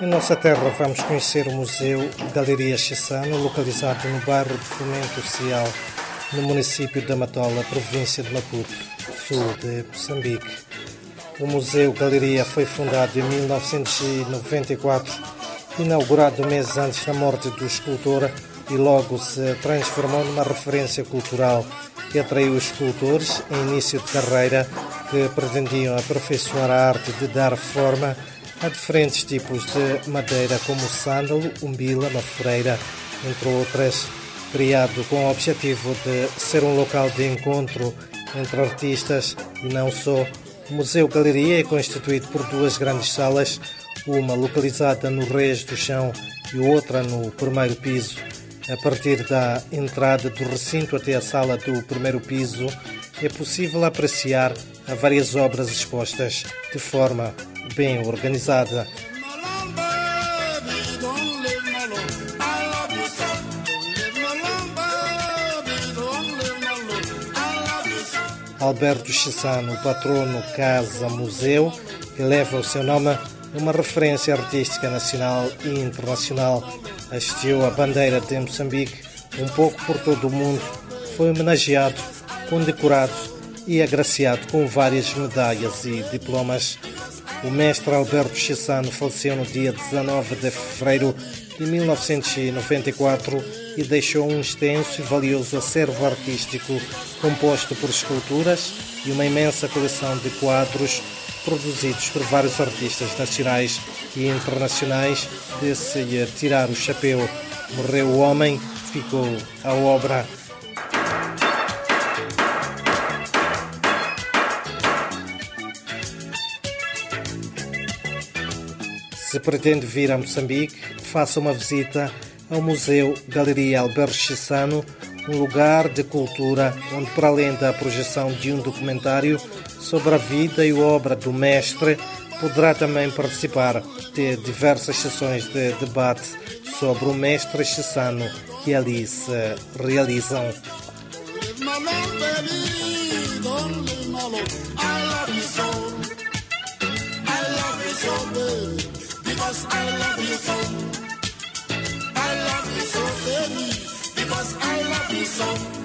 Em nossa terra vamos conhecer o Museu Galeria Chissano, localizado no bairro de Fomento Social, no município de Amatola, província de Maputo, sul de Moçambique. O Museu Galeria foi fundado em 1994, inaugurado meses antes da morte do escultor e logo se transformou numa referência cultural que atraiu escultores em início de carreira que pretendiam aperfeiçoar a arte de dar forma Há diferentes tipos de madeira, como sândalo, umbila, mafureira, entre outras, criado com o objetivo de ser um local de encontro entre artistas e não só. O Museu Galeria é constituído por duas grandes salas, uma localizada no Reis do Chão e outra no primeiro piso. A partir da entrada do recinto até a sala do primeiro piso, é possível apreciar várias obras expostas de forma bem organizada. Alberto Chissano, patrono Casa Museu, que leva o seu nome, uma referência artística nacional e internacional. Assistiu a bandeira de Moçambique um pouco por todo o mundo, foi homenageado, condecorado e agraciado com várias medalhas e diplomas o mestre Alberto Chissano faleceu no dia 19 de fevereiro de 1994 e deixou um extenso e valioso acervo artístico composto por esculturas e uma imensa coleção de quadros produzidos por vários artistas nacionais e internacionais de se tirar o chapéu. Morreu o homem, ficou a obra Se pretende vir a Moçambique, faça uma visita ao Museu Galeria Alberto Chissano, um lugar de cultura onde, para além da projeção de um documentário sobre a vida e obra do mestre, poderá também participar de diversas sessões de debate sobre o mestre Chissano que ali se realizam. because I love you so. I love you so, baby, because I love you so.